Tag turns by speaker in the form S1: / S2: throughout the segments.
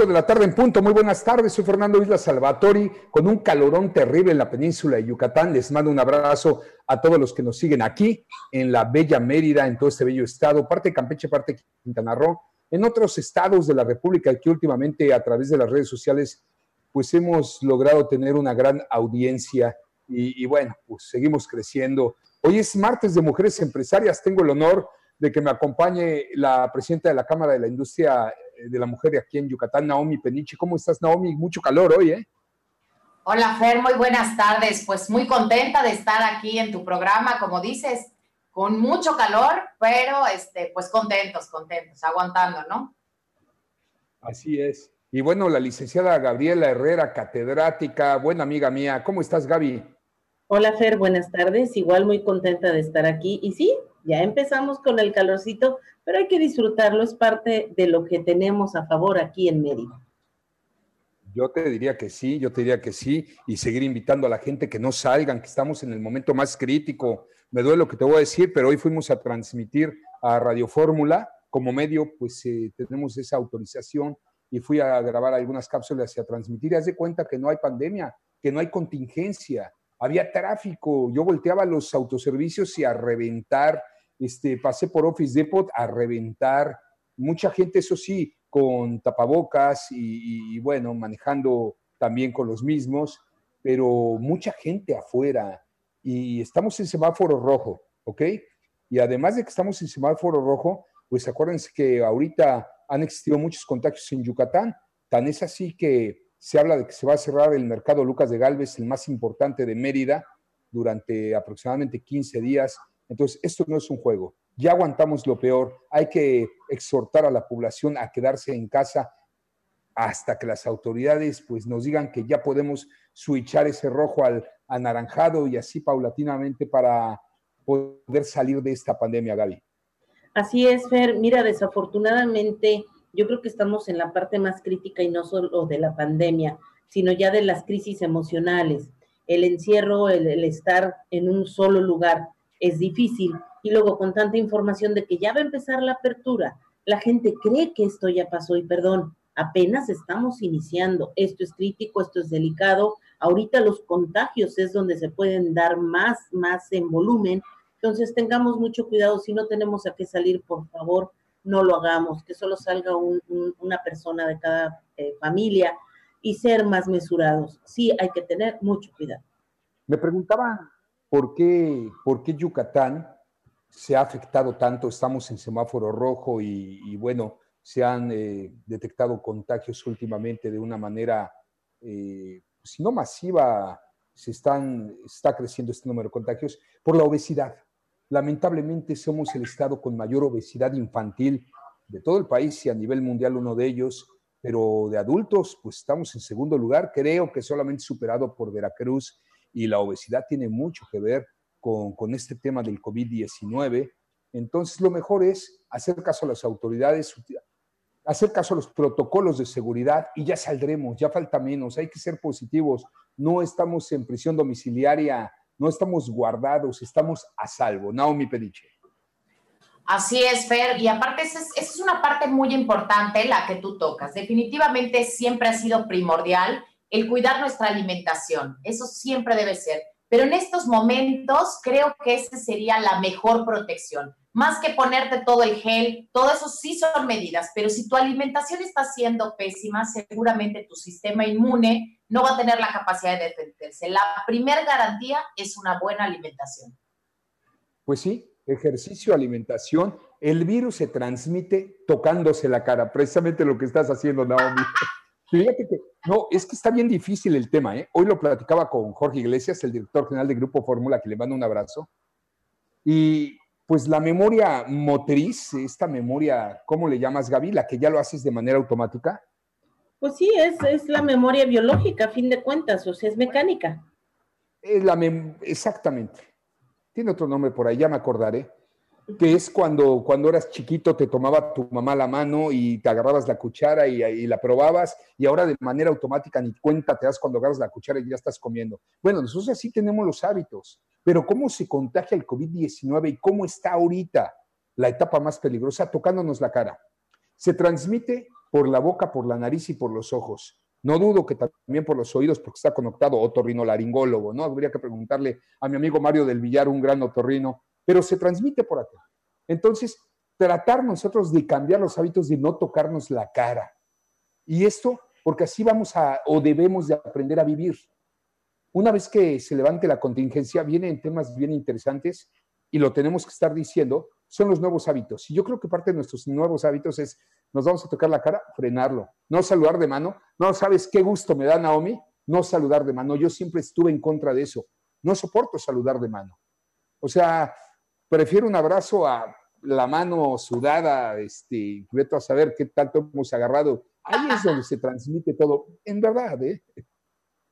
S1: De la tarde en punto. Muy buenas tardes. Soy Fernando Isla Salvatori con un calorón terrible en la península de Yucatán. Les mando un abrazo a todos los que nos siguen aquí en la bella Mérida, en todo este bello estado, parte de Campeche, parte de Quintana Roo, en otros estados de la República que últimamente a través de las redes sociales pues hemos logrado tener una gran audiencia y, y bueno, pues seguimos creciendo. Hoy es martes de Mujeres Empresarias. Tengo el honor de que me acompañe la presidenta de la Cámara de la Industria de la Mujer aquí en Yucatán, Naomi Peniche. ¿Cómo estás, Naomi? Mucho calor hoy, ¿eh?
S2: Hola, Fer, muy buenas tardes. Pues muy contenta de estar aquí en tu programa, como dices, con mucho calor, pero este, pues contentos, contentos, aguantando, ¿no?
S1: Así es. Y bueno, la licenciada Gabriela Herrera, catedrática, buena amiga mía. ¿Cómo estás, Gaby?
S3: Hola, Fer, buenas tardes. Igual muy contenta de estar aquí. Y sí, ya empezamos con el calorcito, pero hay que disfrutarlo, es parte de lo que tenemos a favor aquí en Mérida.
S1: Yo te diría que sí, yo te diría que sí, y seguir invitando a la gente que no salgan, que estamos en el momento más crítico. Me duele lo que te voy a decir, pero hoy fuimos a transmitir a Radio Fórmula. Como medio, pues eh, tenemos esa autorización y fui a grabar algunas cápsulas y a transmitir. Y haz de cuenta que no hay pandemia, que no hay contingencia. Había tráfico. Yo volteaba los autoservicios y a reventar. Este, pasé por Office Depot a reventar. Mucha gente, eso sí, con tapabocas y, bueno, manejando también con los mismos, pero mucha gente afuera y estamos en semáforo rojo, ¿ok? Y además de que estamos en semáforo rojo, pues acuérdense que ahorita han existido muchos contagios en Yucatán, tan es así que se habla de que se va a cerrar el mercado Lucas de Galvez, el más importante de Mérida, durante aproximadamente 15 días. Entonces, esto no es un juego ya aguantamos lo peor, hay que exhortar a la población a quedarse en casa hasta que las autoridades pues nos digan que ya podemos switchar ese rojo al anaranjado y así paulatinamente para poder salir de esta pandemia, Gaby.
S3: Así es, Fer. Mira, desafortunadamente yo creo que estamos en la parte más crítica y no solo de la pandemia, sino ya de las crisis emocionales. El encierro, el, el estar en un solo lugar es difícil y luego con tanta información de que ya va a empezar la apertura, la gente cree que esto ya pasó y perdón, apenas estamos iniciando, esto es crítico, esto es delicado, ahorita los contagios es donde se pueden dar más, más en volumen, entonces tengamos mucho cuidado, si no tenemos a qué salir, por favor, no lo hagamos, que solo salga un, un, una persona de cada eh, familia y ser más mesurados. Sí, hay que tener mucho cuidado.
S1: Me preguntaba por qué, por qué Yucatán se ha afectado tanto, estamos en semáforo rojo y, bueno, se han eh, detectado contagios últimamente de una manera, eh, si no masiva, se están, está creciendo este número de contagios por la obesidad. Lamentablemente somos el estado con mayor obesidad infantil de todo el país y a nivel mundial uno de ellos, pero de adultos pues estamos en segundo lugar, creo que solamente superado por Veracruz y la obesidad tiene mucho que ver con, con este tema del COVID-19. Entonces, lo mejor es hacer caso a las autoridades, hacer caso a los protocolos de seguridad y ya saldremos, ya falta menos, hay que ser positivos. No estamos en prisión domiciliaria, no estamos guardados, estamos a salvo. Naomi Pediche.
S2: Así es, Fer, y aparte esa es, esa es una parte muy importante la que tú tocas. Definitivamente siempre ha sido primordial el cuidar nuestra alimentación, eso siempre debe ser. Pero en estos momentos creo que esa sería la mejor protección. Más que ponerte todo el gel, todo eso sí son medidas, pero si tu alimentación está siendo pésima, seguramente tu sistema inmune no va a tener la capacidad de defenderse. La primera garantía es una buena alimentación.
S1: Pues sí, ejercicio, alimentación. El virus se transmite tocándose la cara, precisamente lo que estás haciendo, Naomi. Fíjate que, no, es que está bien difícil el tema, ¿eh? Hoy lo platicaba con Jorge Iglesias, el director general de Grupo Fórmula, que le mando un abrazo. Y pues la memoria motriz, esta memoria, ¿cómo le llamas, Gaby? La que ya lo haces de manera automática.
S3: Pues sí, es, es la memoria biológica, a fin de cuentas, o sea, es mecánica.
S1: Es la exactamente. Tiene otro nombre por ahí, ya me acordaré. Que es cuando, cuando eras chiquito te tomaba tu mamá la mano y te agarrabas la cuchara y, y, la probabas y ahora de manera automática ni cuenta te das cuando agarras la cuchara y ya estás comiendo. Bueno, nosotros así tenemos los hábitos, pero ¿cómo se contagia el COVID-19 y cómo está ahorita la etapa más peligrosa tocándonos la cara? Se transmite por la boca, por la nariz y por los ojos. No dudo que también por los oídos, porque está conectado otorrinolaringólogo, ¿no? Habría que preguntarle a mi amigo Mario del Villar, un gran otorrino, pero se transmite por acá. Entonces, tratar nosotros de cambiar los hábitos de no tocarnos la cara. Y esto, porque así vamos a, o debemos de aprender a vivir. Una vez que se levante la contingencia, vienen temas bien interesantes y lo tenemos que estar diciendo, son los nuevos hábitos. Y yo creo que parte de nuestros nuevos hábitos es, nos vamos a tocar la cara, frenarlo, no saludar de mano. No sabes qué gusto me da Naomi, no saludar de mano. Yo siempre estuve en contra de eso. No soporto saludar de mano. O sea, prefiero un abrazo a la mano sudada, este, veto a saber qué tanto hemos agarrado. Ahí es donde se transmite todo, en verdad, ¿eh?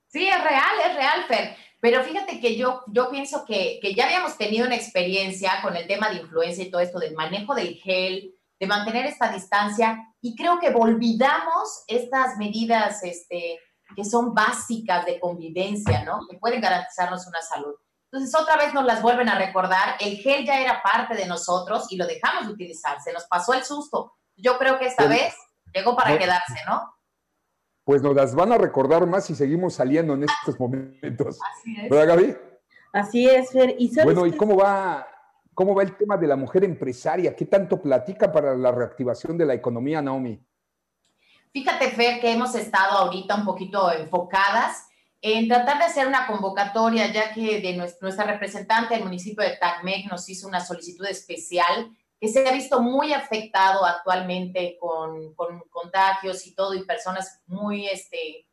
S2: Sí, es real, es real, Fer. Pero fíjate que yo, yo pienso que, que, ya habíamos tenido una experiencia con el tema de influencia y todo esto del manejo del gel, de mantener esta distancia, y creo que olvidamos estas medidas este, que son básicas de convivencia, ¿no? Que pueden garantizarnos una salud. Entonces, otra vez nos las vuelven a recordar, el gel ya era parte de nosotros y lo dejamos de utilizar, se nos pasó el susto. Yo creo que esta vez llegó para quedarse, ¿no?
S1: Pues nos las van a recordar más si seguimos saliendo en estos momentos.
S2: Así es.
S1: ¿Verdad, Gaby?
S3: Así es, Fer. ¿Y sabes
S1: Bueno, ¿y cómo va, cómo va el tema de la mujer empresaria? ¿Qué tanto platica para la reactivación de la economía, Naomi?
S2: Fíjate, Fer, que hemos estado ahorita un poquito enfocadas en tratar de hacer una convocatoria, ya que de nuestra, nuestra representante del municipio de Tacmec nos hizo una solicitud especial que se ha visto muy afectado actualmente con, con contagios y todo, y personas muy este,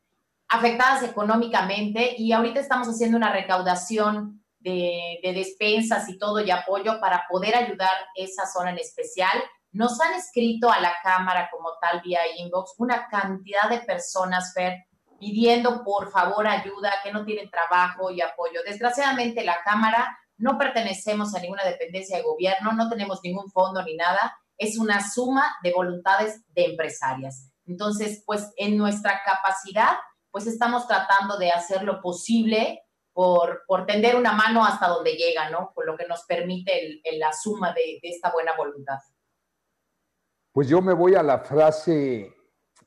S2: afectadas económicamente. Y ahorita estamos haciendo una recaudación de, de despensas y todo y apoyo para poder ayudar esa zona en especial. Nos han escrito a la Cámara como tal vía inbox una cantidad de personas, Fer, pidiendo por favor ayuda, que no tienen trabajo y apoyo. Desgraciadamente la Cámara no pertenecemos a ninguna dependencia de gobierno, no tenemos ningún fondo ni nada, es una suma de voluntades de empresarias. Entonces, pues en nuestra capacidad, pues estamos tratando de hacer lo posible por, por tender una mano hasta donde llega, ¿no? Por lo que nos permite la suma de, de esta buena voluntad.
S1: Pues yo me voy a la frase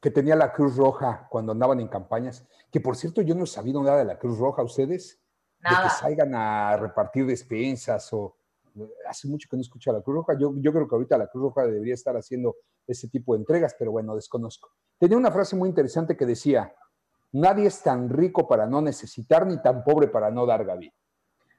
S1: que tenía la Cruz Roja cuando andaban en campañas, que por cierto yo no he sabido nada de la Cruz Roja, ¿ustedes?
S2: Nada.
S1: De que salgan a repartir despensas o... Hace mucho que no escucho a la Cruz Roja. Yo, yo creo que ahorita la Cruz Roja debería estar haciendo ese tipo de entregas, pero bueno, desconozco. Tenía una frase muy interesante que decía, nadie es tan rico para no necesitar ni tan pobre para no dar, Gaby.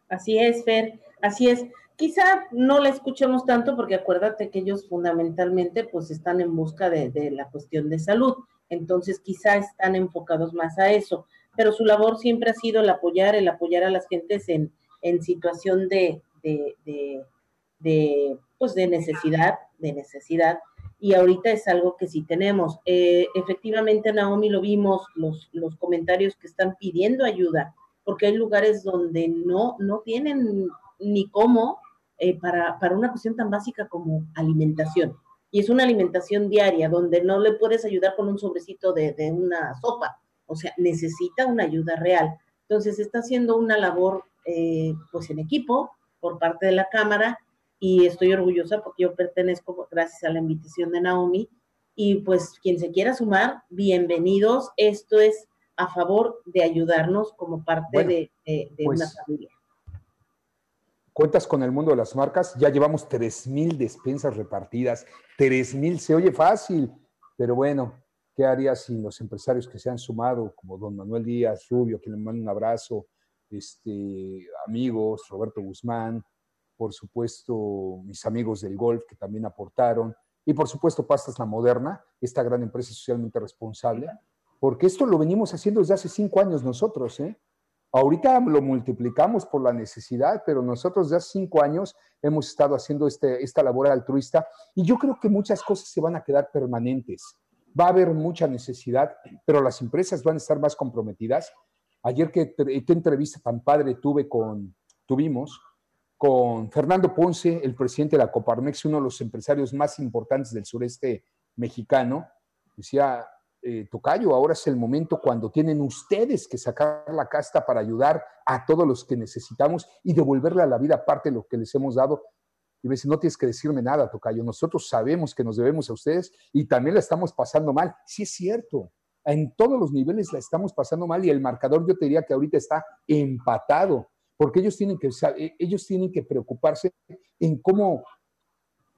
S3: Así es, Fer, así es. Quizá no la escuchemos tanto porque acuérdate que ellos fundamentalmente pues están en busca de, de, la cuestión de salud, entonces quizá están enfocados más a eso, pero su labor siempre ha sido el apoyar, el apoyar a las gentes en, en situación de, de, de, pues de necesidad, de necesidad, y ahorita es algo que sí tenemos. Eh, efectivamente, Naomi, lo vimos, los, los comentarios que están pidiendo ayuda, porque hay lugares donde no, no tienen ni cómo eh, para, para, una cuestión tan básica como alimentación. Y es una alimentación diaria donde no le puedes ayudar con un sobrecito de, de una sopa. O sea, necesita una ayuda real. Entonces, está haciendo una labor eh, pues en equipo por parte de la Cámara y estoy orgullosa porque yo pertenezco gracias a la invitación de Naomi. Y pues quien se quiera sumar, bienvenidos. Esto es a favor de ayudarnos como parte bueno, de, de, de pues, una familia.
S1: Cuentas con el mundo de las marcas, ya llevamos 3.000 despensas repartidas, 3.000, se oye fácil, pero bueno, ¿qué harías sin los empresarios que se han sumado, como don Manuel Díaz Rubio, quien le mando un abrazo, este, amigos, Roberto Guzmán, por supuesto mis amigos del golf que también aportaron, y por supuesto Pastas La Moderna, esta gran empresa socialmente responsable, porque esto lo venimos haciendo desde hace cinco años nosotros, ¿eh? Ahorita lo multiplicamos por la necesidad, pero nosotros ya cinco años hemos estado haciendo este, esta labor altruista y yo creo que muchas cosas se van a quedar permanentes. Va a haber mucha necesidad, pero las empresas van a estar más comprometidas. Ayer que qué entrevista tan padre tuve con, tuvimos con Fernando Ponce, el presidente de la Coparmex, uno de los empresarios más importantes del sureste mexicano, decía, eh, Tocayo, ahora es el momento cuando tienen ustedes que sacar la casta para ayudar a todos los que necesitamos y devolverle a la vida parte de lo que les hemos dado. Y me dice, no tienes que decirme nada, Tocayo, nosotros sabemos que nos debemos a ustedes y también la estamos pasando mal. Sí es cierto, en todos los niveles la estamos pasando mal y el marcador yo te diría que ahorita está empatado porque ellos tienen que, e, ellos tienen que preocuparse en cómo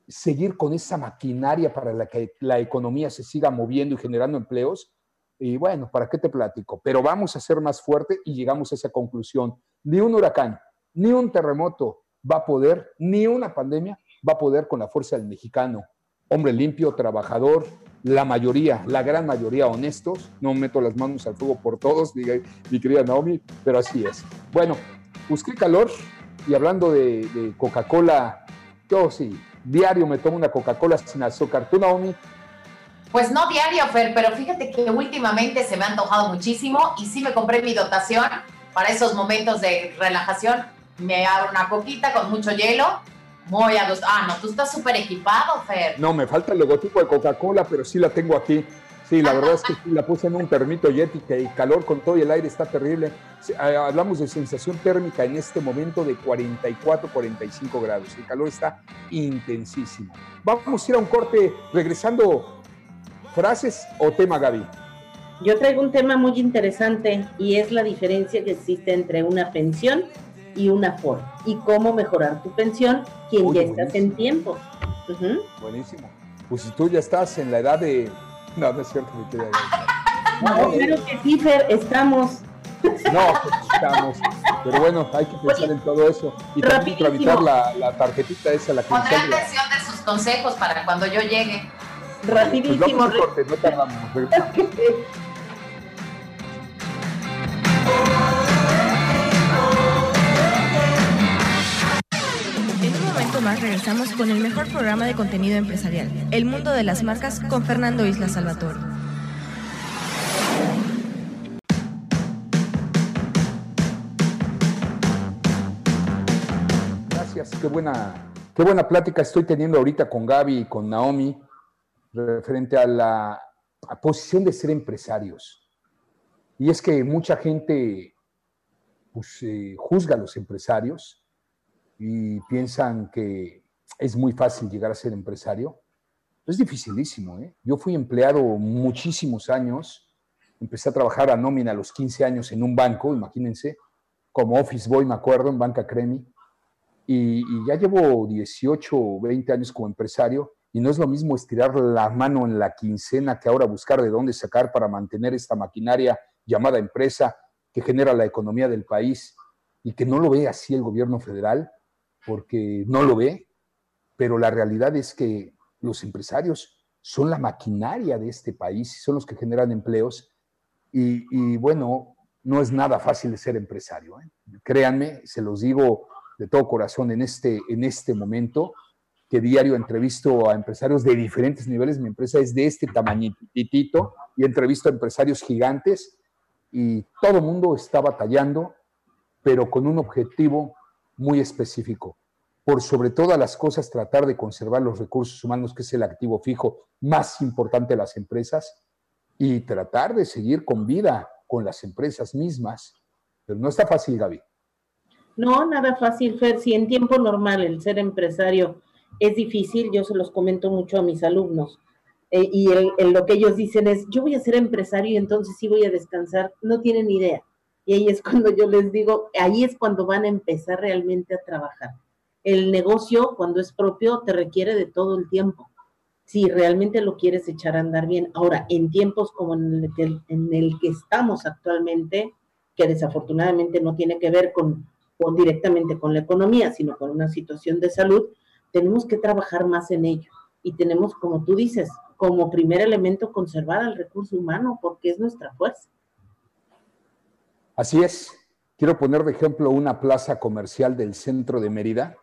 S1: seguir con esa maquinaria para la que la economía se siga moviendo y generando empleos. Y bueno, ¿para qué te platico? Pero vamos a ser más fuerte y llegamos a esa conclusión. Ni un huracán, ni un terremoto va a poder, ni una pandemia va a poder con la fuerza del mexicano. Hombre limpio, trabajador, la mayoría, la gran mayoría honestos. No meto las manos al fuego por todos, mi querida Naomi, pero así es. Bueno, busqué calor y hablando de, Coca-Cola, yo sí, diario me tomo una Coca-Cola sin azúcar. ¿Tú, Naomi?
S2: Pues no diario, Fer, pero fíjate que últimamente se me ha antojado muchísimo y sí me compré mi dotación para esos momentos de relajación. Me abro una coquita con mucho hielo. Muy a Ah, no, tú estás súper equipado, Fer.
S1: No, me falta el logotipo de Coca-Cola, pero sí la tengo aquí. Sí, la verdad es que la puse en un termito Yeti que el calor con todo y el aire está terrible. Hablamos de sensación térmica en este momento de 44, 45 grados. El calor está intensísimo. Vamos a ir a un corte regresando. ¿Frases o tema, Gaby?
S3: Yo traigo un tema muy interesante y es la diferencia que existe entre una pensión y una FOR y cómo mejorar tu pensión quien ya estás en tiempo.
S1: Buenísimo. Pues si tú ya estás en la edad de no, no es cierto, mi querida.
S3: No, claro que sí, Fer, estamos.
S1: No, estamos. Pero bueno, hay que pensar en todo eso. Y también tramitar la, la, tarjetita esa, la que
S2: Pondré atención de sus consejos para cuando yo llegue.
S3: Rapidísimo.
S1: Pues corte, no tardamos.
S4: más regresamos con el mejor programa de contenido empresarial, El Mundo de las Marcas, con Fernando Isla Salvatore.
S1: Gracias, qué buena, qué buena plática estoy teniendo ahorita con Gaby y con Naomi referente a la posición de ser empresarios. Y es que mucha gente pues, eh, juzga a los empresarios y piensan que es muy fácil llegar a ser empresario. Es dificilísimo. ¿eh? Yo fui empleado muchísimos años. Empecé a trabajar a nómina a los 15 años en un banco, imagínense, como office boy, me acuerdo, en Banca Cremi. Y, y, ya llevo 18 o 20 años como empresario y no es lo mismo estirar la mano en la quincena que ahora buscar de dónde sacar para mantener esta maquinaria llamada empresa que genera la economía del país y que no lo ve así el gobierno federal porque no lo ve, pero la realidad es que los empresarios son la maquinaria de este país, son los que generan empleos y, bueno, no es nada fácil ser empresario. ¿eh? Créanme, se los digo de todo corazón en este, en este momento, que diario entrevisto a empresarios de diferentes niveles, mi empresa es de este tamañitito y entrevisto a empresarios gigantes y todo el mundo está batallando, pero con un objetivo muy específico. Por sobre todas las cosas, tratar de conservar los recursos humanos, que es el activo fijo más importante de las empresas, y tratar de seguir con vida con las empresas mismas. Pero no está fácil, Gaby.
S3: No, nada fácil, Fer. Si en tiempo normal el ser empresario es difícil, yo se los comento mucho a mis alumnos. Eh, y lo que ellos dicen es, yo voy a ser empresario y entonces sí voy a descansar. No tienen idea. Y ahí es cuando yo les digo, ahí es cuando van a empezar realmente a trabajar. El negocio, cuando es propio, te requiere de todo el tiempo. Si realmente lo quieres echar a andar bien. Ahora, en tiempos como en el que, estamos actualmente, que desafortunadamente no tiene que ver con directamente con la economía, sino con una situación de salud, tenemos que trabajar más en ello. Y tenemos, como tú dices, como primer elemento conservar al recurso humano, porque es nuestra fuerza.
S1: Así es. quiero poner de ejemplo una plaza comercial del centro de Mérida.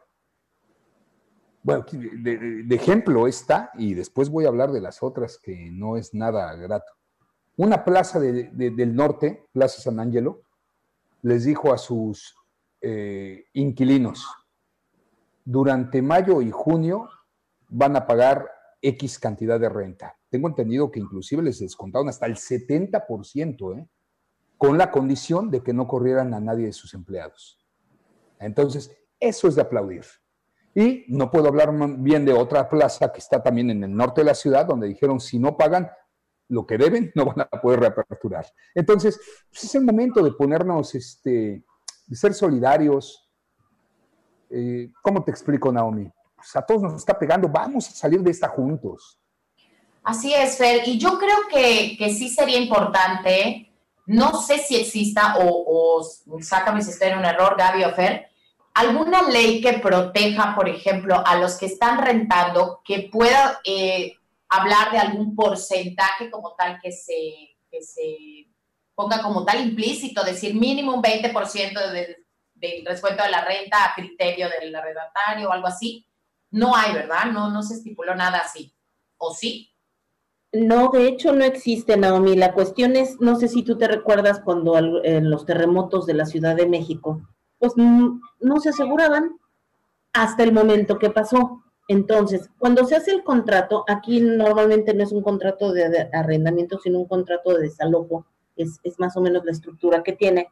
S1: Bueno, de, ejemplo esta, y después voy a hablar de las otras que no es nada grato. Una plaza del norte, Plaza San Angelo, les dijo a sus eh, inquilinos, durante mayo y junio van a pagar X cantidad de renta. Tengo entendido que inclusive les descontaron hasta el 70%, ¿eh? Con la condición de que no corrieran a nadie de sus empleados. Entonces, eso es de aplaudir. Y no puedo hablar bien de otra plaza que está también en el norte de la ciudad, donde dijeron, si no pagan lo que deben, no van a poder reaperturar. Entonces, pues, es el momento de ponernos, este, de ser solidarios. Eh, ¿Cómo te explico, Naomi? Pues a todos nos está pegando, vamos a salir de esta juntos.
S2: Así es, Fer, y yo creo que, que sí sería importante, no sé si exista o, o sácame si estoy en un error, Gaby o alguna ley que proteja, por ejemplo, a los que están rentando, que pueda eh, hablar de algún porcentaje como tal que se, ponga como tal implícito, decir mínimo un 20% de, del descuento de la renta a criterio del arrendatario o algo así. No hay, ¿verdad? No, no se estipuló nada así. ¿O sí?
S3: No, de hecho no existe, Naomi. La cuestión es, no sé si tú te recuerdas cuando en los terremotos de la Ciudad de México, pues no se aseguraban hasta el momento que pasó. Entonces, cuando se hace el contrato, aquí normalmente no es un contrato de arrendamiento, sino un contrato de desalojo, es, es más o menos la estructura que tiene,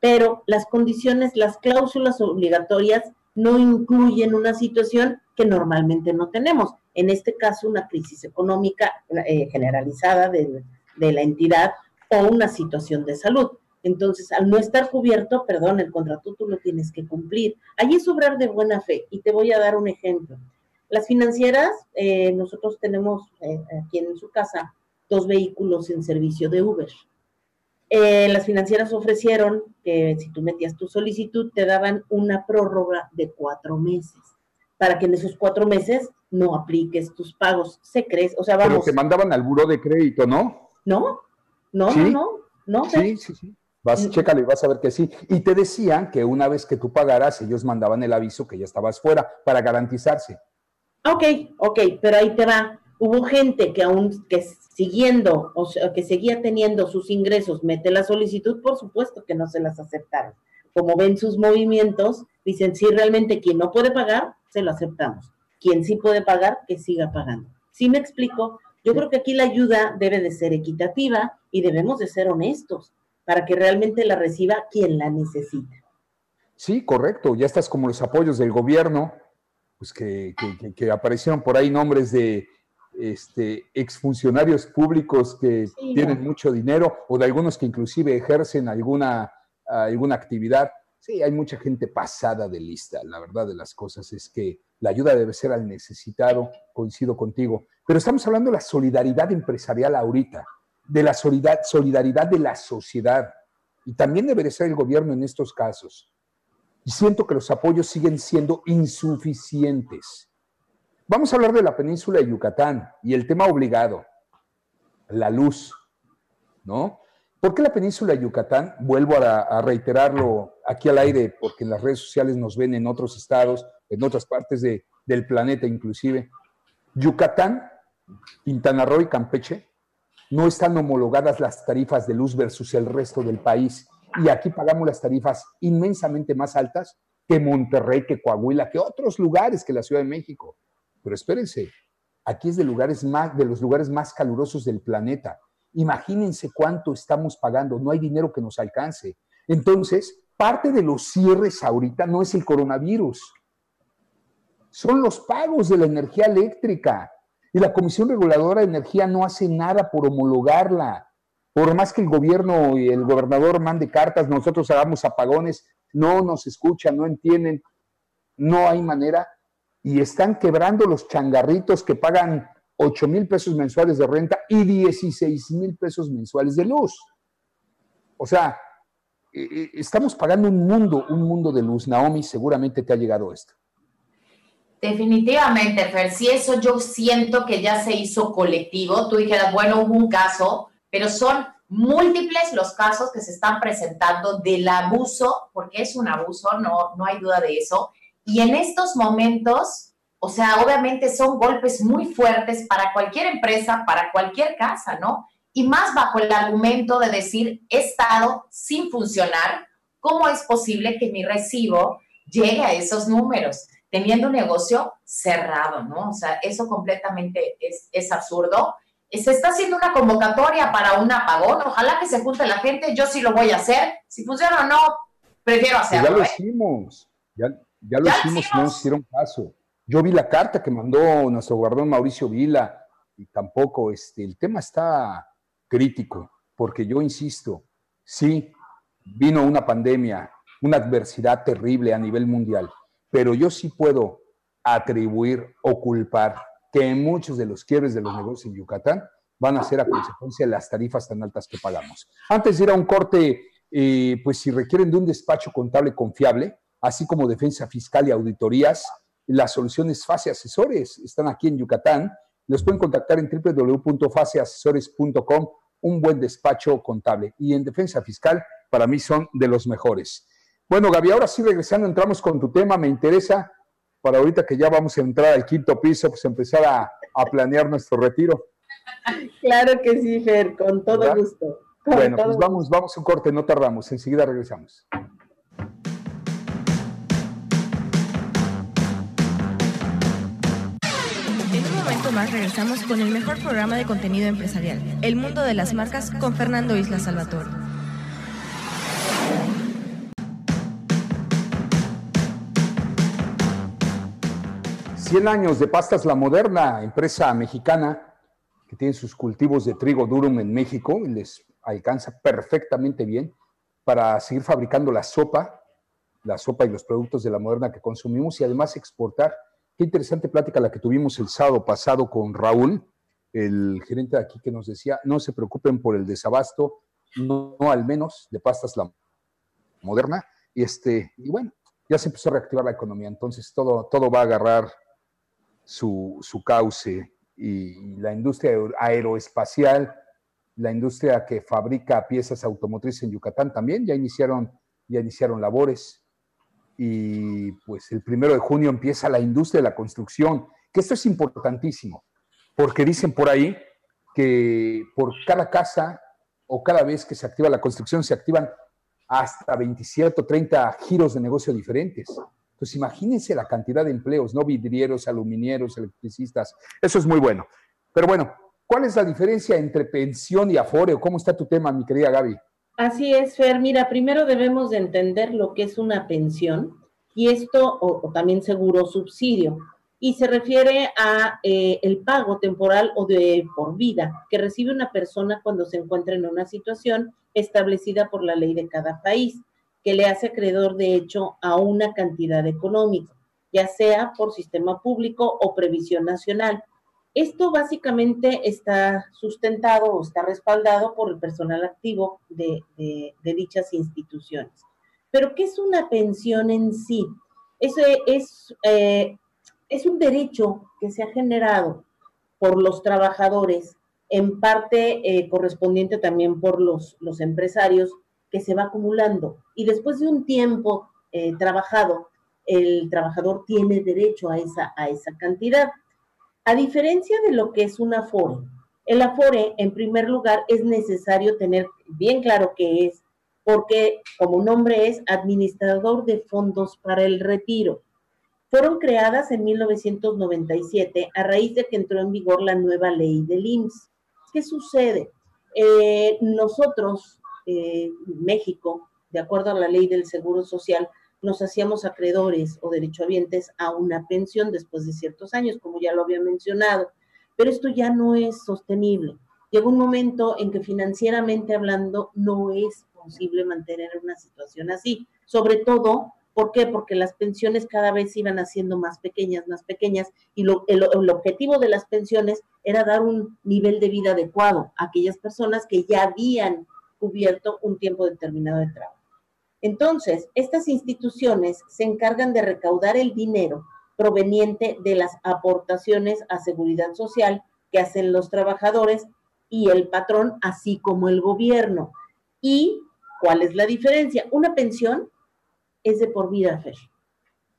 S3: pero las condiciones, las cláusulas obligatorias no incluyen una situación que normalmente no tenemos. En este caso, una crisis económica eh, generalizada de, la entidad o una situación de salud. Entonces, al no estar cubierto, perdón, el contrato tú lo tienes que cumplir. Allí es obrar de buena fe y te voy a dar un ejemplo. Las financieras, eh, nosotros tenemos eh, aquí en su casa dos vehículos en servicio de Uber. Eh, las financieras ofrecieron que si tú metías tu solicitud, te daban una prórroga de cuatro meses, para que en esos cuatro meses no apliques tus pagos. Se crees, o sea, vamos.
S1: Pero te mandaban al buro de crédito, ¿no?
S3: No, no, no, no.
S1: Sí, sí, sí. Vas, chécale, vas a ver que sí. Y te decían que una vez que tú pagaras, ellos mandaban el aviso que ya estabas fuera para garantizarse.
S3: Ok, ok, pero ahí te va. Hubo gente que aún que siguiendo, o sea, que seguía teniendo sus ingresos, mete la solicitud, por supuesto que no se las aceptaron. Como ven sus movimientos, dicen, si realmente quien no puede pagar, se lo aceptamos. Quien sí puede pagar, que siga pagando. ¿Sí me explico? Yo creo que aquí la ayuda debe de ser equitativa y debemos de ser honestos para que realmente la reciba quien la necesita.
S1: Sí, correcto. Ya estás como los apoyos del gobierno, pues que, aparecieron por ahí nombres de este, exfuncionarios públicos que tienen mucho dinero o de algunos que inclusive ejercen alguna, alguna actividad. Sí, hay mucha gente pasada de lista. La verdad de las cosas es que la ayuda debe ser al necesitado, coincido contigo. Pero estamos hablando de la solidaridad empresarial ahorita de la solidaridad de la sociedad. Y también debería ser el gobierno en estos casos. Y siento que los apoyos siguen siendo insuficientes. Vamos a hablar de la península de Yucatán y el tema obligado, la luz, ¿no? ¿Por qué la península de Yucatán? Vuelvo a, reiterarlo aquí al aire, porque en las redes sociales nos ven en otros estados, en otras partes del planeta inclusive. Yucatán, Quintana Roo y Campeche no están homologadas las tarifas de luz versus el resto del país. Y aquí pagamos las tarifas inmensamente más altas que Monterrey, que Coahuila, que otros lugares que la Ciudad de México. Pero espérense, aquí es de, lugares más, de los lugares más calurosos del planeta. Imagínense cuánto estamos pagando, no hay dinero que nos alcance. Entonces, parte de los cierres ahorita no es el coronavirus, son los pagos de la energía eléctrica. Y la Comisión Reguladora de Energía no hace nada por homologarla. Por más que el gobierno y el gobernador mande cartas, nosotros hagamos apagones, no nos escuchan, no entienden, no hay manera. Y están quebrando los changarritos que pagan 8 mil pesos mensuales de renta y 16 mil pesos mensuales de luz. O sea, eh, eh, estamos pagando un mundo, un mundo de luz. Naomi, seguramente te ha llegado esto.
S2: Definitivamente, Fer, si eso yo siento que ya se hizo colectivo, tú dijeras, bueno, hubo un caso, pero son múltiples los casos que se están presentando del abuso, porque es un abuso, no, no hay duda de eso. Y en estos momentos, o sea, obviamente son golpes muy fuertes para cualquier empresa, para cualquier casa, ¿no? Y más bajo el argumento de decir, he estado sin funcionar, ¿cómo es posible que mi recibo llegue a esos números? teniendo un negocio cerrado, ¿no? O sea, eso completamente es, es absurdo. Se está haciendo una convocatoria para un apagón. Ojalá que se junte la gente. Yo sí lo voy a hacer. Si funciona o no, prefiero hacerlo.
S1: Ya lo ¿eh? hicimos. Ya, ya lo hicimos y no nos hicieron caso. Yo vi la carta que mandó nuestro guardón Mauricio Vila y tampoco, este, el tema está crítico, porque yo insisto, sí, vino una pandemia, una adversidad terrible a nivel mundial pero yo sí puedo atribuir o culpar que muchos de los quiebres de los negocios en Yucatán van a ser a consecuencia de las tarifas tan altas que pagamos. Antes de ir a un corte, eh, pues si requieren de un despacho contable confiable, así como defensa fiscal y auditorías, las soluciones Fase Asesores están aquí en Yucatán. Los pueden contactar en www.faseasesores.com, un buen despacho contable. Y en defensa fiscal, para mí son de los mejores. Bueno, Gaby, ahora sí regresando, entramos con tu tema. Me interesa para ahorita que ya vamos a entrar al quinto piso, pues empezar a, planear nuestro retiro.
S3: Claro que sí, Fer, con todo gusto.
S1: bueno, pues vamos, vamos un corte, no tardamos, enseguida regresamos.
S4: Más regresamos con el mejor programa de contenido empresarial, El Mundo de las Marcas, con Fernando Isla Salvatore.
S1: 100 años de Pastas La Moderna, empresa mexicana que tiene sus cultivos de trigo durum en México y les alcanza perfectamente bien para seguir fabricando la sopa, la sopa y los productos de la moderna que consumimos y además exportar. Qué interesante plática la que tuvimos el sábado pasado con Raúl, el gerente de aquí que nos decía, no se preocupen por el desabasto, no, al menos de pastas la moderna. Y, este, y bueno, ya se empezó a reactivar la economía, entonces todo, todo va a agarrar su, cauce y la industria aeroespacial, la industria que fabrica piezas automotrices en Yucatán también ya iniciaron, ya iniciaron labores. Y pues el primero de junio empieza la industria de la construcción, que esto es importantísimo, porque dicen por ahí que por cada casa o cada vez que se activa la construcción se activan hasta 27 o 30 giros de negocio diferentes. Pues imagínense la cantidad de empleos, ¿no? Vidrieros, aluminieros, electricistas. Eso es muy bueno. Pero bueno, ¿cuál es la diferencia entre pensión y afore? ¿Cómo está tu tema, mi querida Gaby?
S3: Así es, Fer. Mira, primero debemos de entender lo que es una pensión y esto, o, también seguro subsidio, y se refiere a eh, el pago temporal o de por vida que recibe una persona cuando se encuentra en una situación establecida por la ley de cada país que le hace acreedor de hecho a una cantidad económica, ya sea por sistema público o previsión nacional. Esto básicamente está sustentado o está respaldado por el personal activo de, dichas instituciones. Pero, ¿qué es una pensión en sí? Ese es, eh, es un derecho que se ha generado por los trabajadores, en parte eh, correspondiente también por los, empresarios, que se va acumulando y después de un tiempo eh, trabajado, el trabajador tiene derecho a esa cantidad. A diferencia de lo que es un afore, el afore, en primer lugar, es necesario tener bien claro qué es, porque como nombre es administrador de fondos para el retiro. Fueron creadas en 1997 a raíz de que entró en vigor la nueva ley del IMSS. ¿Qué sucede? Eh, nosotros eh, México, de acuerdo a la ley del Seguro Social, nos hacíamos acreedores o derechohabientes a una pensión después de ciertos años, como ya lo había mencionado. Pero esto ya no es sostenible. Llega un momento en que financieramente hablando no es posible mantener una situación así. Sobre todo, ¿por qué? Porque las pensiones cada vez iban haciendo más pequeñas, más pequeñas, y el objetivo de las pensiones era dar un nivel de vida adecuado a aquellas personas que ya habían cubierto un tiempo determinado de trabajo. Entonces, estas instituciones se encargan de recaudar el dinero proveniente de las aportaciones a seguridad social que hacen los trabajadores y el patrón, así como el gobierno. ¿Y cuál es la diferencia? Una pensión es de por vida, Fer.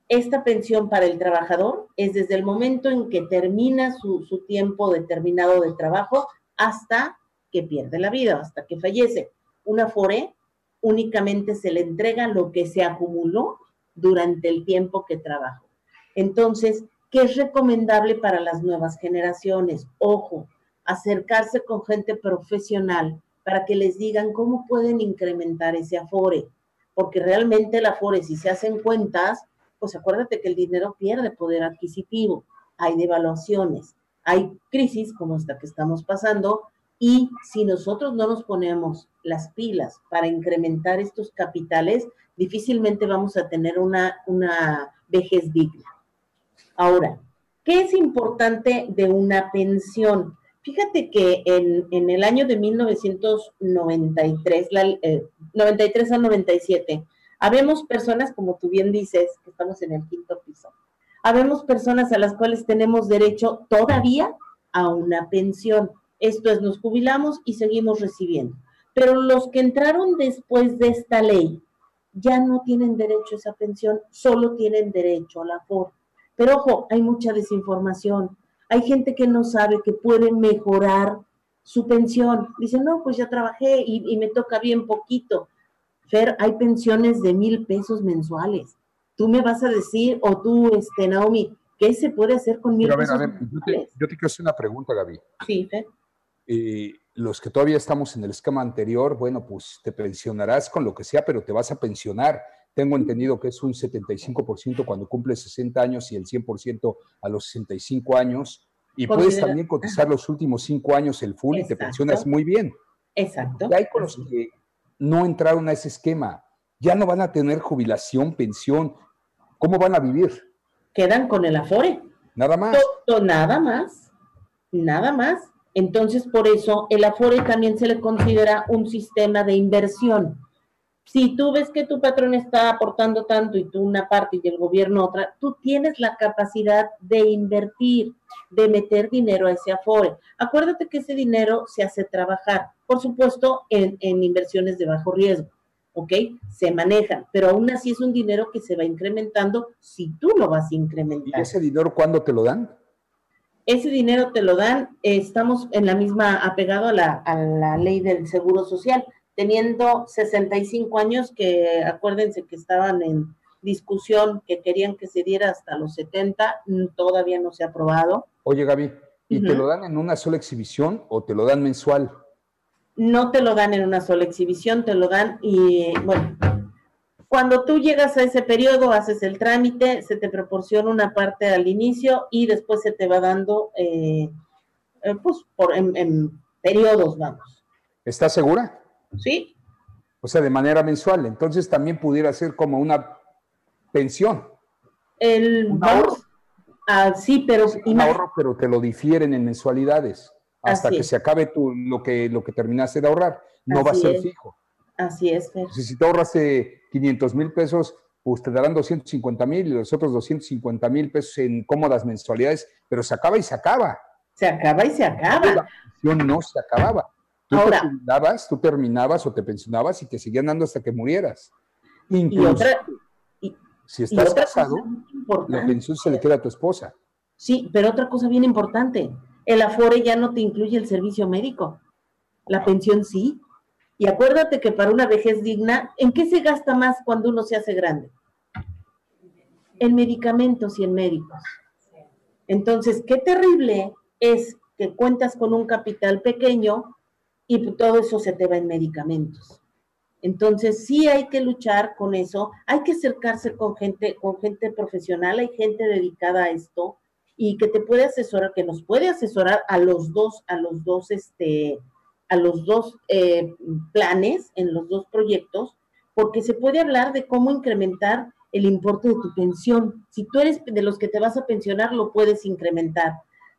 S3: Esta pensión para el trabajador es desde el momento en que termina su, su tiempo determinado de trabajo hasta que pierde la vida, hasta que fallece. Una FORE únicamente se le entrega lo que se acumuló durante el tiempo que trabajó. Entonces, ¿qué es recomendable para las nuevas generaciones? Ojo, acercarse con gente profesional para que les digan cómo pueden incrementar ese afore, porque realmente el afore, si se hacen cuentas, pues acuérdate que el dinero pierde poder adquisitivo, hay devaluaciones, hay crisis como esta que estamos pasando, y si nosotros no nos ponemos las pilas para incrementar estos capitales, difícilmente vamos a tener una, una vejez digna. Ahora, ¿qué es importante de una pensión? Fíjate que en, en el año de 1993, la, eh, 93 al 97, habemos personas, como tú bien dices, que estamos en el quinto piso, habemos personas a las cuales tenemos derecho todavía a una pensión. Esto es, nos jubilamos y seguimos recibiendo. Pero los que entraron después de esta ley ya no tienen derecho a esa pensión, solo tienen derecho a la FOR. Pero ojo, hay mucha desinformación. Hay gente que no sabe que puede mejorar su pensión. Dice, no, pues ya trabajé y, y me toca bien poquito. Fer, hay pensiones de mil pesos mensuales. Tú me vas a decir, o tú, este, Naomi, ¿qué se puede hacer con mil
S1: Pero a ver,
S3: pesos
S1: a ver, yo te,
S3: mensuales?
S1: yo te quiero hacer una pregunta, Gaby.
S3: Sí, Fer.
S1: Eh, los que todavía estamos en el esquema anterior, bueno, pues te pensionarás con lo que sea, pero te vas a pensionar. Tengo entendido que es un 75% cuando cumples 60 años y el 100% a los 65 años. Y puedes también cotizar los últimos cinco años el full y te pensionas muy bien.
S3: Exacto.
S1: Y hay con los que no entraron a ese esquema. Ya no van a tener jubilación, pensión. ¿Cómo van a vivir?
S3: Quedan con el Afore.
S1: Nada más.
S3: Todo, nada más, nada más. Entonces, por eso el Afore también se le considera un sistema de inversión. Si tú ves que tu patrón está aportando tanto y tú una parte y el gobierno otra, tú tienes la capacidad de invertir, de meter dinero a ese Afore. Acuérdate que ese dinero se hace trabajar, por supuesto, en, inversiones de bajo riesgo, ¿ok? Se manejan, pero aún así es un dinero que se va incrementando si tú lo vas a
S1: ¿Y ese dinero cuándo te lo dan?
S3: Ese dinero te lo dan, eh, estamos en la misma, apegado a la, a la ley del seguro social, teniendo 65 años, que acuérdense que estaban en discusión, que querían que se diera hasta los 70, mm, todavía no se ha aprobado.
S1: Oye, Gaby, ¿y te lo dan en una sola exhibición o te lo dan mensual?
S3: No te lo dan en una sola exhibición, te lo dan y, bueno, cuando tú llegas a ese periodo, haces el trámite, se te proporciona una parte al inicio y después se te va dando, eh, eh, pues, por, en, en periodos, vamos.
S1: ¿Estás segura?
S3: ¿Sí?
S1: O sea, de manera mensual. Entonces también pudiera ser como una pensión,
S3: El,
S1: Un
S3: vamos, ah, sí, pero
S1: un
S3: imag-
S1: ahorro, pero te lo difieren en mensualidades hasta
S3: Así
S1: que
S3: es.
S1: se acabe tu, lo, que, lo que terminaste de ahorrar. No va a ser
S3: es.
S1: fijo.
S3: Así es, Fer.
S1: Si te ahorraste 500 mil pesos, pues te darán 250 mil y los otros 250 mil pesos en cómodas mensualidades, pero se acaba y se acaba.
S3: Se acaba y se
S1: La
S3: acaba.
S1: pensión no se acaba. Tú
S3: Ahora-
S1: te jubilabas, tú terminabas o te pensionabas y te seguían dando hasta que murieras.
S3: Y
S1: Incluso
S3: otra,
S1: si
S3: y
S1: estás
S3: otra
S1: casado, la pensión se le queda a tu esposa.
S3: Sí, pero otra cosa bien importante, el Afore ya no te incluye el servicio médico. La pensión sí. Y acuérdate que para una vejez digna, ¿en qué se gasta más cuando uno se hace grande? En medicamentos y en médicos. Entonces, qué terrible es que cuentas con un capital pequeño y todo eso se te va en medicamentos. Entonces, sí hay que luchar con eso, hay que acercarse con gente, con gente profesional, hay gente dedicada a esto y que te puede asesorar, que nos puede asesorar a los dos, a los dos, este, a los dos eh, planes, en los dos proyectos, porque se puede hablar de cómo incrementar el importe de tu pensión. Si tú eres de los que te vas a pensionar, lo puedes incrementar.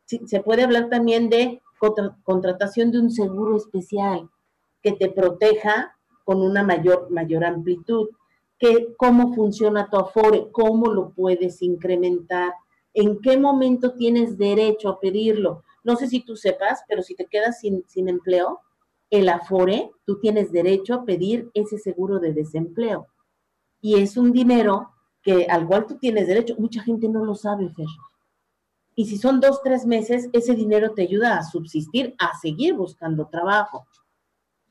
S3: Sí, se puede hablar también de contra- contratación de un seguro especial que te proteja con una mayor, mayor amplitud, que cómo funciona tu afore, cómo lo puedes incrementar, en qué momento tienes derecho a pedirlo, no sé si tú sepas, pero si te quedas sin, sin empleo, el Afore, tú tienes derecho a pedir ese seguro de desempleo. Y es un dinero que al cual tú tienes derecho. Mucha gente no lo sabe, Fer. Y si son dos, tres meses, ese dinero te ayuda a subsistir, a seguir buscando trabajo.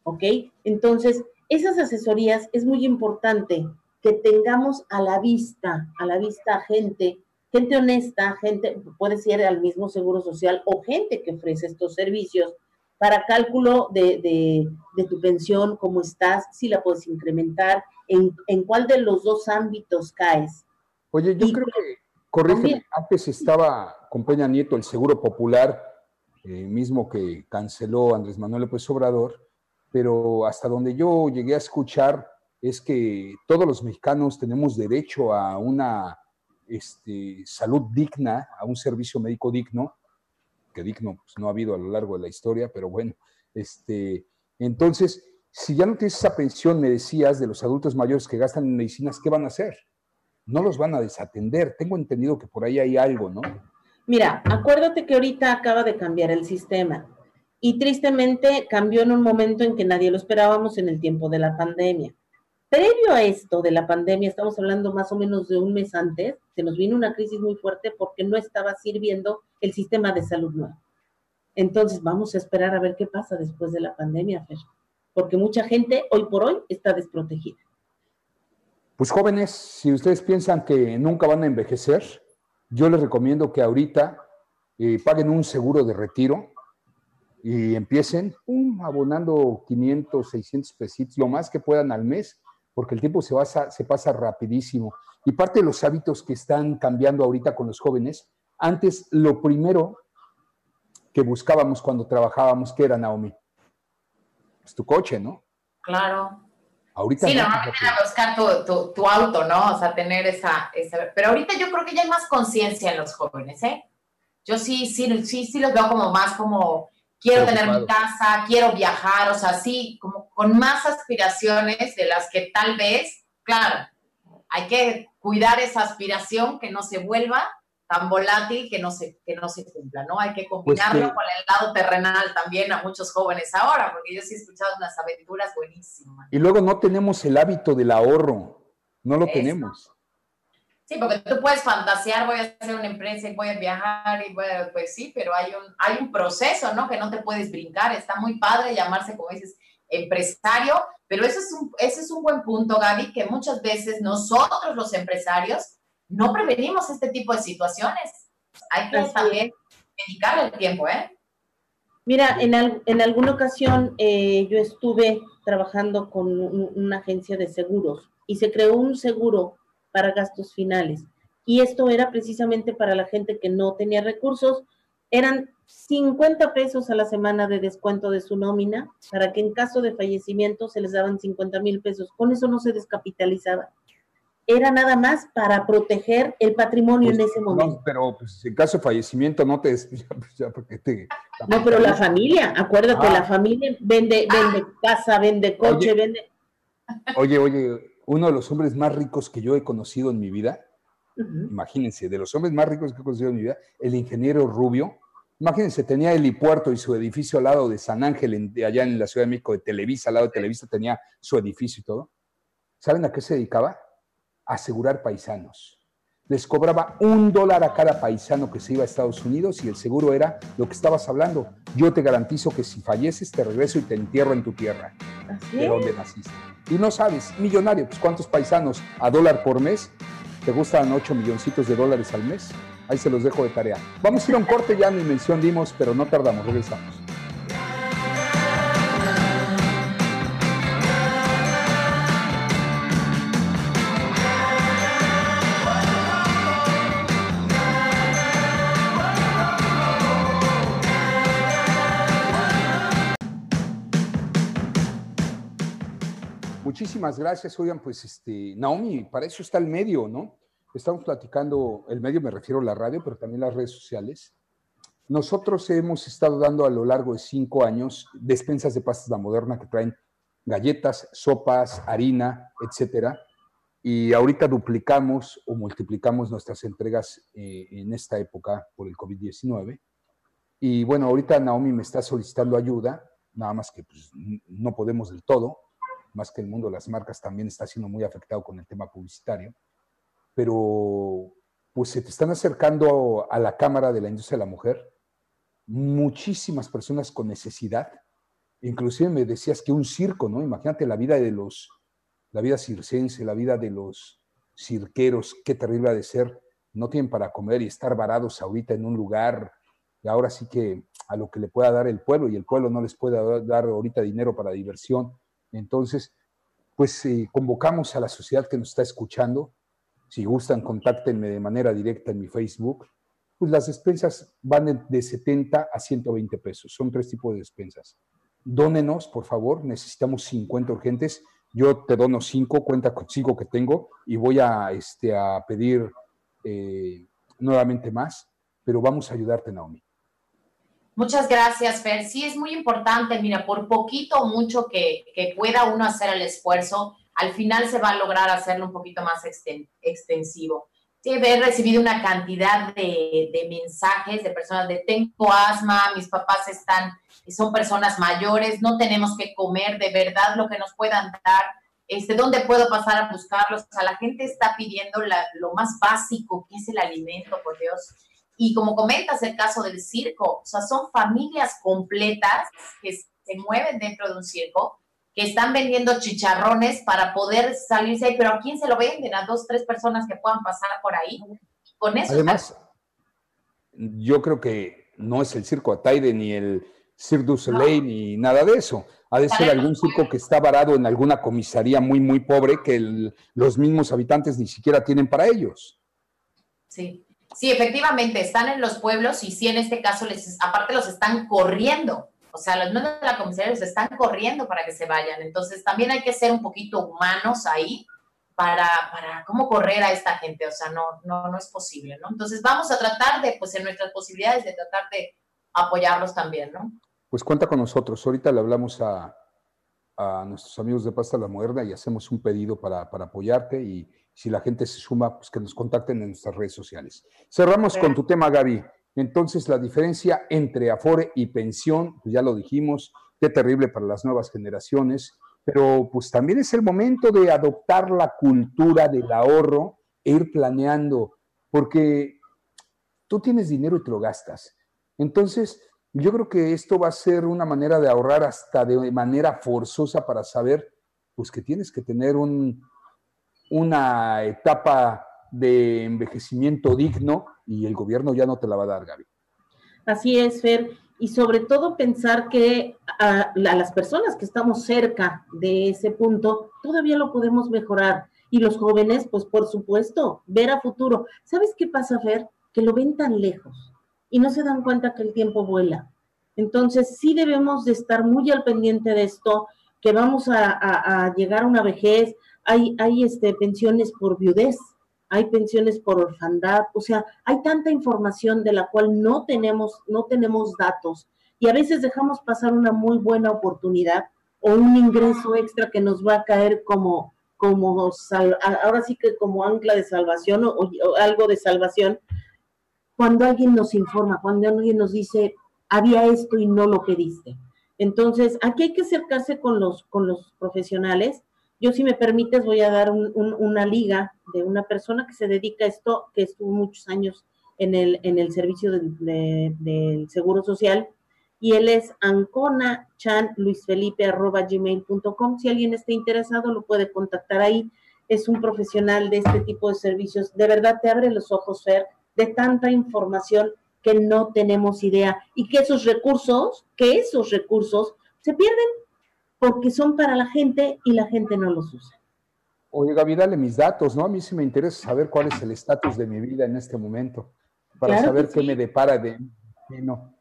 S3: ¿Ok? Entonces, esas asesorías es muy importante que tengamos a la vista, a la vista gente, gente honesta, gente, puede ser al mismo seguro social o gente que ofrece estos servicios para cálculo de, tu pensión, cómo estás, si la puedes incrementar, en, en cuál de los dos ámbitos caes.
S1: Oye, yo creo que, corrígeme, antes estaba con Peña Nieto el Seguro Popular, eh, mismo que canceló Andrés Manuel López Obrador, pero hasta donde yo llegué a escuchar es que todos los mexicanos tenemos derecho a una este, salud digna, a un servicio médico digno, que digno pues, no ha habido a lo largo de la historia, pero bueno, este, entonces, si ya no tienes esa pensión, me decías, de los adultos mayores que gastan en medicinas, ¿qué van a hacer? No los van a desatender. Tengo entendido que por ahí hay algo, ¿no?
S3: Mira, acuérdate que ahorita acaba de cambiar el sistema y tristemente cambió en un momento en que nadie lo esperábamos en el tiempo de la pandemia. Previo a esto de la pandemia, estamos hablando más o menos de un mes antes, se nos vino una crisis muy fuerte porque no estaba sirviendo el sistema de salud nuevo. Entonces, vamos a esperar a ver qué pasa después de la pandemia, Fer, porque mucha gente hoy por hoy está desprotegida.
S1: Pues jóvenes, si ustedes piensan que nunca van a envejecer, yo les recomiendo que ahorita eh, paguen un seguro de retiro y empiecen abonando 500, 600 pesitos, lo más que puedan al mes, porque el tiempo se, se pasa rapidísimo. Y parte de los hábitos que están cambiando ahorita con los jóvenes, antes lo primero que buscábamos cuando trabajábamos, ¿qué era, Naomi? Pues tu coche, ¿no?
S2: Claro.
S1: Ahorita
S2: sí, normalmente era buscar tu, tu, auto, ¿no? O sea, tener esa, esa, Pero ahorita yo creo que ya hay más conciencia en los jóvenes, ¿eh? Yo sí, sí, sí, sí los veo como más como quiero tener mi casa, quiero viajar, o sea, sí, como con más aspiraciones de las que tal vez, claro, hay que cuidar esa aspiración que no se vuelva tan volátil que no se, que no se cumpla, ¿no? Hay que pues combinarlo con el lado terrenal también a muchos jóvenes ahora, porque yo sí he escuchado unas aventuras buenísimas.
S1: Y luego no tenemos el hábito del ahorro, no lo tenemos.
S2: Sí, porque tú puedes fantasear, voy a hacer una empresa y voy a viajar y voy a, pues sí, pero hay un, hay un proceso, ¿no? Que no te puedes brincar. Está muy padre llamarse, como dices, empresario, pero eso es un, ese es un buen punto, Gaby, que muchas veces nosotros los empresarios no prevenimos este tipo de situaciones. Hay que también dedicarle el tiempo, ¿eh?
S3: Mira, en, en alguna ocasión eh, yo estuve trabajando con una agencia de seguros y se creó un seguro para gastos finales. Y esto era precisamente para la gente que no tenía recursos. Eran 50 pesos a la semana de descuento de su nómina para que en caso de fallecimiento se les daban 50 mil pesos. Con eso no se descapitalizaba. Era nada más para proteger el patrimonio en pues, ese momento.
S1: pero pues, en caso de fallecimiento no te, pues, porque te
S3: No, pero la familia, acuérdate, la familia vende, vende casa, vende coche, vende.
S1: Oye, oye, uno de los hombres más ricos que yo he conocido en mi vida, imagínense, de los hombres más ricos que he conocido en mi vida, el ingeniero Rubio, imagínense, tenía el helipuerto y su edificio al lado de San Ángel, allá en la Ciudad de México, de Televisa, al lado de Televisa tenía su edificio y todo. ¿Saben a qué se dedicaba? A asegurar paisanos. Les cobraba un dólar a cada paisano que se iba a Estados Unidos y el seguro era lo que estabas hablando. Yo te garantizo que si falleces te regreso y te entierro en tu tierra, de donde naciste. Y no sabes, millonario, pues ¿cuántos paisanos a dólar por mes? ¿Te gustan 8 milloncitos de dólares al mes? Ahí se los dejo de tarea. Vamos a ir a un corte, ya ni mención dimos, pero no tardamos, regresamos. Muchísimas gracias. Oigan, pues este, Naomi, para eso está el medio, ¿no? Estamos platicando, el medio me refiero a la radio, pero también las redes sociales. Nosotros hemos estado dando a lo largo de cinco años despensas de pastas la moderna que traen galletas, sopas, harina, etcétera. Y ahorita duplicamos o multiplicamos nuestras entregas eh, en esta época por el COVID-19. Y bueno, ahorita Naomi me está solicitando ayuda, nada más que pues, no podemos del todo, más que el mundo de las marcas también está siendo muy afectado con el tema publicitario, pero pues se te están acercando a la Cámara de la Industria de la Mujer muchísimas personas con necesidad. Inclusive me decías que un circo, ¿no? Imagínate la vida de los, la vida circense, la vida de los cirqueros, qué terrible ha de ser. No tienen para comer y estar varados ahorita en un lugar, y ahora sí que a lo que le pueda dar el pueblo, y el pueblo no les puede dar ahorita dinero para diversión. Entonces, pues eh, convocamos a la sociedad que nos está escuchando. Si gustan, contáctenme de manera directa en mi Facebook pues las despensas van de 70 a 120 pesos. Son tres tipos de despensas. Dónenos, por favor, necesitamos 50 urgentes. Yo te dono 5, cuenta con 5 que tengo y voy a, este, a pedir eh, nuevamente más, pero vamos a ayudarte, Naomi.
S2: Muchas gracias, Fer. Sí, es muy importante, mira, por poquito o mucho que, que, pueda uno hacer el esfuerzo, al final se va a lograr hacerlo un poquito más extensivo. Sí, he recibido una cantidad de, mensajes de personas de tengo asma, mis papás están, son personas mayores, no tenemos que comer de verdad lo que nos puedan dar, este, ¿dónde puedo pasar a buscarlos? O sea, la gente está pidiendo lo más básico, que es el alimento, por Dios. Y como comentas el caso del circo, o sea, son familias completas que se mueven dentro de un circo que están vendiendo chicharrones para poder salirse ahí, pero ¿a quién se lo venden? A dos, tres personas que puedan pasar por ahí. Con eso.
S1: Además, yo creo que no es el circo Ataide ni el Cirque du Soleil ni nada de eso. Ha de ser algún circo que está varado en alguna comisaría muy, muy pobre que los mismos habitantes ni siquiera tienen para ellos.
S2: Sí, sí, efectivamente, están en los pueblos y sí, en este caso, les, aparte los están corriendo o sea, los miembros de la comisaría se están corriendo para que se vayan. Entonces, también hay que ser un poquito humanos ahí para, para cómo correr a esta gente. O sea, no, no, no es posible, ¿no? Entonces, vamos a tratar de, pues, en nuestras posibilidades, de tratar de apoyarlos también, ¿no?
S1: Pues cuenta con nosotros. Ahorita le hablamos a, a nuestros amigos de Pasta La Moderna y hacemos un pedido para, para, apoyarte y si la gente se suma, pues que nos contacten en nuestras redes sociales. Cerramos con tu tema, Gaby. Entonces, la diferencia entre Afore y pensión, pues ya lo dijimos, qué terrible para las nuevas generaciones, pero pues también es el momento de adoptar la cultura del ahorro e ir planeando, porque tú tienes dinero y te lo gastas. Entonces, yo creo que esto va a ser una manera de ahorrar hasta de manera forzosa para saber, pues que tienes que tener un, una etapa de envejecimiento digno y el gobierno ya no te la va a dar, Gaby.
S3: Así es, Fer. Y sobre todo pensar que a, las personas que estamos cerca de ese punto, todavía lo podemos mejorar. Y los jóvenes, pues por supuesto, ver a futuro. ¿Sabes qué pasa, Fer? Que lo ven tan lejos y no se dan cuenta que el tiempo vuela. Entonces, sí debemos de estar muy al pendiente de esto, que vamos a, a llegar a una vejez. Hay, hay este, pensiones por viudez, hay pensiones por orfandad, o sea, hay tanta información de la cual no tenemos, no tenemos datos y a veces dejamos pasar una muy buena oportunidad o un ingreso extra que nos va a caer como, como ahora sí que como ancla de salvación o, algo de salvación, cuando alguien nos informa, cuando alguien nos dice, había esto y no lo pediste. Entonces, aquí hay que acercarse con los, con los profesionales yo, si me permites, voy a dar una liga de una persona que se dedica a esto, que estuvo muchos años en el, en el servicio del Seguro Social, y él es Ancona gmail.com. Si alguien está interesado, lo puede contactar ahí. Es un profesional de este tipo de servicios. De verdad te abre los ojos, Fer, de tanta información que no tenemos idea y que esos recursos, que esos recursos se pierden porque son para la gente y la gente no los usa.
S1: Oye, Gaby, dale mis datos, ¿no? A mí sí me interesa saber cuál es el estatus de mi vida en este momento, para saber qué me depara de no.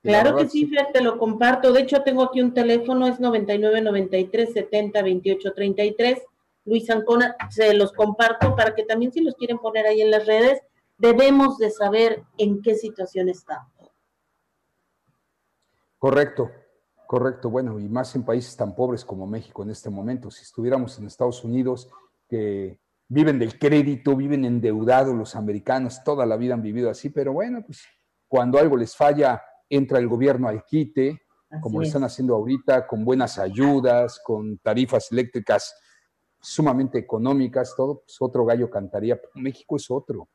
S3: Claro que sí, Fer, te lo comparto. De hecho, tengo aquí un teléfono, es 9993 70 28 33. Luis Ancona, se los comparto para que también si los quieren poner ahí en las redes, debemos de saber en qué situación estamos.
S1: Correcto. Correcto, bueno, y más en países tan pobres como México en este momento. Si estuviéramos en Estados Unidos, que viven del crédito, viven endeudados los americanos, toda la vida han vivido así, pero bueno, pues cuando algo les falla, entra el gobierno al quite, como lo están haciendo ahorita, con buenas ayudas, con tarifas eléctricas sumamente económicas, todo, pues otro gallo cantaría. México es otro.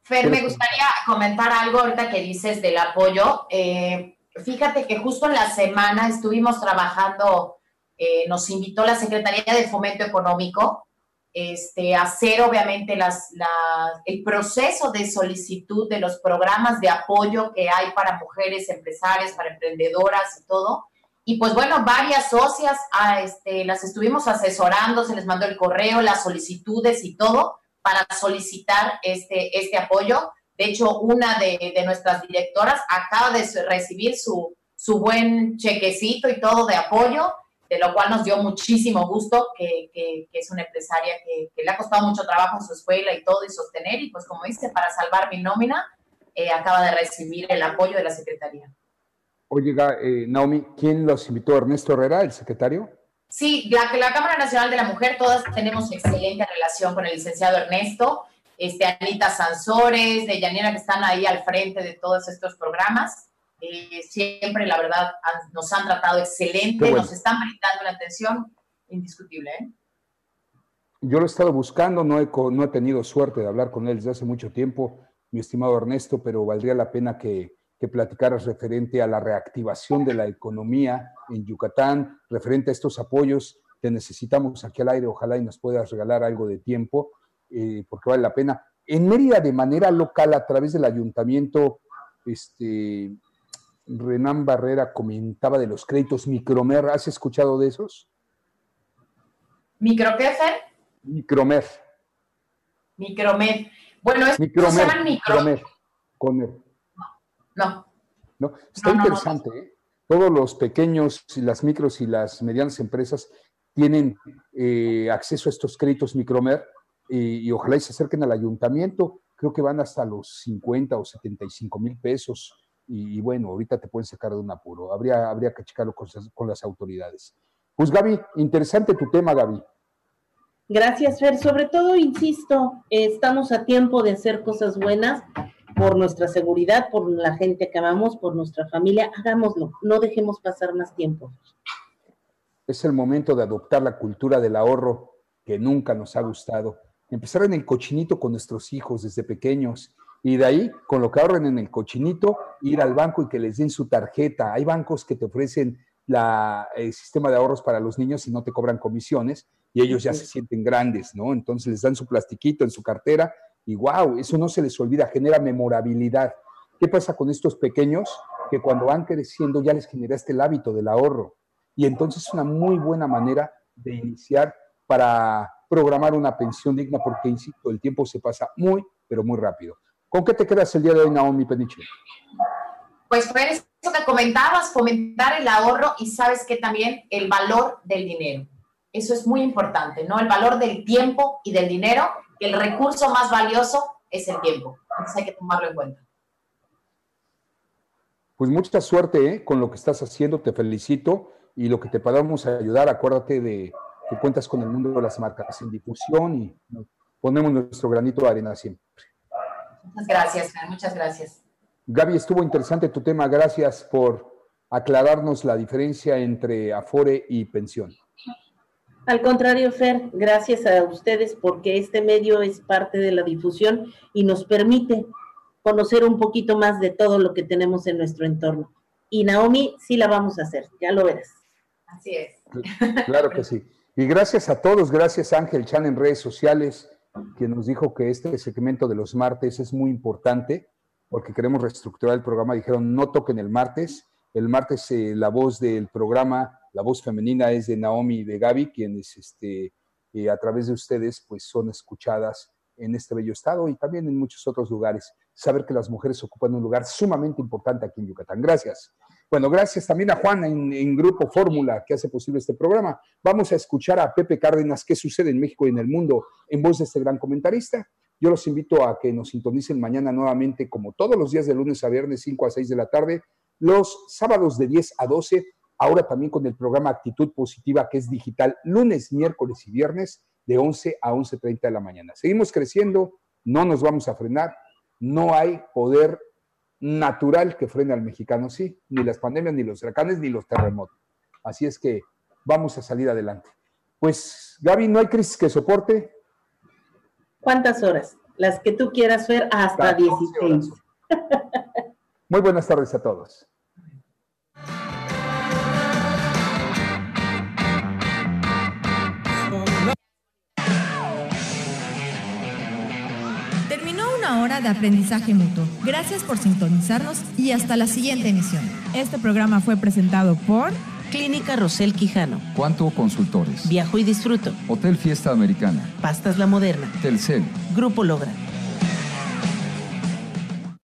S2: Fer, me gustaría comentar algo ahorita que dices del apoyo. Eh, fíjate que justo en la semana estuvimos trabajando, eh, nos invitó la Secretaría de Fomento Económico este, hacer obviamente las, el proceso de solicitud de los programas de apoyo que hay para mujeres empresarias, para emprendedoras y todo. Y pues bueno, varias socias ah, este, las estuvimos asesorando, se les mandó el correo, las solicitudes y todo para solicitar este, este apoyo. De hecho, una de, de nuestras directoras acaba de recibir su, su buen chequecito y todo de apoyo de lo cual nos dio muchísimo gusto, que, es una empresaria que, le ha costado mucho trabajo en su escuela y todo y sostener, y pues como dice, para salvar mi nómina, eh, acaba de recibir el apoyo de la Secretaría.
S1: Oye, eh, Naomi, ¿quién los invitó? ¿Ernesto Herrera, el secretario?
S2: Sí, la, la Cámara Nacional de la Mujer, todas tenemos excelente relación con el licenciado Ernesto, este, Anita Sansores, de Yanira, que están ahí al frente de todos estos programas. Eh, siempre, la verdad, nos han tratado excelente, nos están brindando la atención indiscutible. ¿eh?
S1: Yo lo he estado buscando, no he, no he tenido suerte de hablar con él desde hace mucho tiempo, mi estimado Ernesto, pero valdría la pena que, que platicaras referente a la reactivación de la economía en Yucatán, referente a estos apoyos. Te necesitamos aquí al aire, ojalá y nos puedas regalar algo de tiempo, eh, porque vale la pena. En Mérida, de manera local, a través del ayuntamiento, este, Renan Barrera comentaba de los créditos Micromer. ¿Has escuchado de esos?
S2: ¿Micro qué,
S1: Micromer.
S2: Micromer. Bueno, es
S1: Micromer, se llaman micro...
S2: No.
S1: No, está interesante, ¿eh? Todos los pequeños, las micros y las medianas empresas tienen eh, acceso a estos créditos Micromer y, y ojalá y se acerquen al ayuntamiento. Creo que van hasta los 50 o 75 mil pesos y, bueno, ahorita te pueden sacar de un apuro. Habría, habría que checarlo con, con las autoridades. Pues Gaby, interesante tu tema, Gaby.
S3: Gracias, Fer. Sobre todo, insisto, estamos a tiempo de hacer cosas buenas por nuestra seguridad, por la gente que amamos, por nuestra familia. Hagámoslo, no dejemos pasar más tiempo.
S1: Es el momento de adoptar la cultura del ahorro que nunca nos ha gustado. Empezar en el cochinito con nuestros hijos desde pequeños y de ahí, con lo que ahorren en el cochinito, ir al banco y que les den su tarjeta. Hay bancos que te ofrecen la, el sistema de ahorros para los niños y no te cobran comisiones y ellos ya se sienten grandes, ¿no? Entonces les dan su plastiquito en su cartera y wow, eso no se les olvida, genera memorabilidad. ¿Qué pasa con estos pequeños? Que cuando van creciendo ya les generaste el hábito del ahorro. Y entonces es una muy buena manera de iniciar para programar una pensión digna, porque, insisto, el tiempo se pasa muy, pero muy rápido. ¿Con qué te quedas el día de hoy, Naomi Peniche?
S2: Pues fue eso que comentabas, fomentar el ahorro y sabes que también el valor del dinero. Eso es muy importante, ¿no? El valor del tiempo y del dinero, el recurso más valioso es el tiempo. Entonces hay que tomarlo en cuenta.
S1: Pues mucha suerte ¿eh? con lo que estás haciendo, te felicito y lo que te podamos ayudar, acuérdate de que cuentas con el mundo de las marcas en difusión y ponemos nuestro granito de arena siempre.
S2: Muchas gracias, muchas gracias.
S1: Gaby, estuvo interesante tu tema. Gracias por aclararnos la diferencia entre Afore y pensión.
S3: Al contrario, Fer, gracias a ustedes porque este medio es parte de la difusión y nos permite conocer un poquito más de todo lo que tenemos en nuestro entorno. Y Naomi, sí la vamos a hacer, ya lo verás.
S2: Así es.
S1: Claro que sí. Y gracias a todos, gracias Ángel Chan en redes sociales, que nos dijo que este segmento de los martes es muy importante porque queremos reestructurar el programa. Dijeron, no toquen el martes. El martes eh, la voz del programa, la voz femenina es de Naomi y de Gaby, quienes este, eh, a través de ustedes pues son escuchadas en este bello estado y también en muchos otros lugares. Saber que las mujeres ocupan un lugar sumamente importante aquí en Yucatán. Gracias. Bueno, gracias también a Juan en, Grupo Fórmula que hace posible este programa. Vamos a escuchar a Pepe Cárdenas qué sucede en México y en el mundo en voz de este gran comentarista. Yo los invito a que nos sintonicen mañana nuevamente, como todos los días de lunes a viernes, 5 a 6 de la tarde, los sábados de 10 a 12, ahora también con el programa Actitud Positiva, que es digital, lunes, miércoles y viernes, de 11 a 11.30 de la mañana. Seguimos creciendo, no nos vamos a frenar, no hay poder natural que frene al mexicano, sí, ni las pandemias, ni los huracanes, ni los terremotos. Así es que vamos a salir adelante. Pues, Gaby, ¿no hay crisis que soporte?
S3: ¿Cuántas horas? Las que tú quieras, Fer, hasta 16.
S1: Muy buenas tardes a todos.
S4: Hora de aprendizaje mutuo. Gracias por sintonizarnos y hasta la siguiente emisión.
S5: Este programa fue presentado por
S6: Clínica Rosel Quijano.
S7: Cuanto Consultores.
S6: Viajo y disfruto.
S7: Hotel Fiesta Americana.
S6: Pastas La Moderna.
S7: Telcel.
S6: Grupo Logra.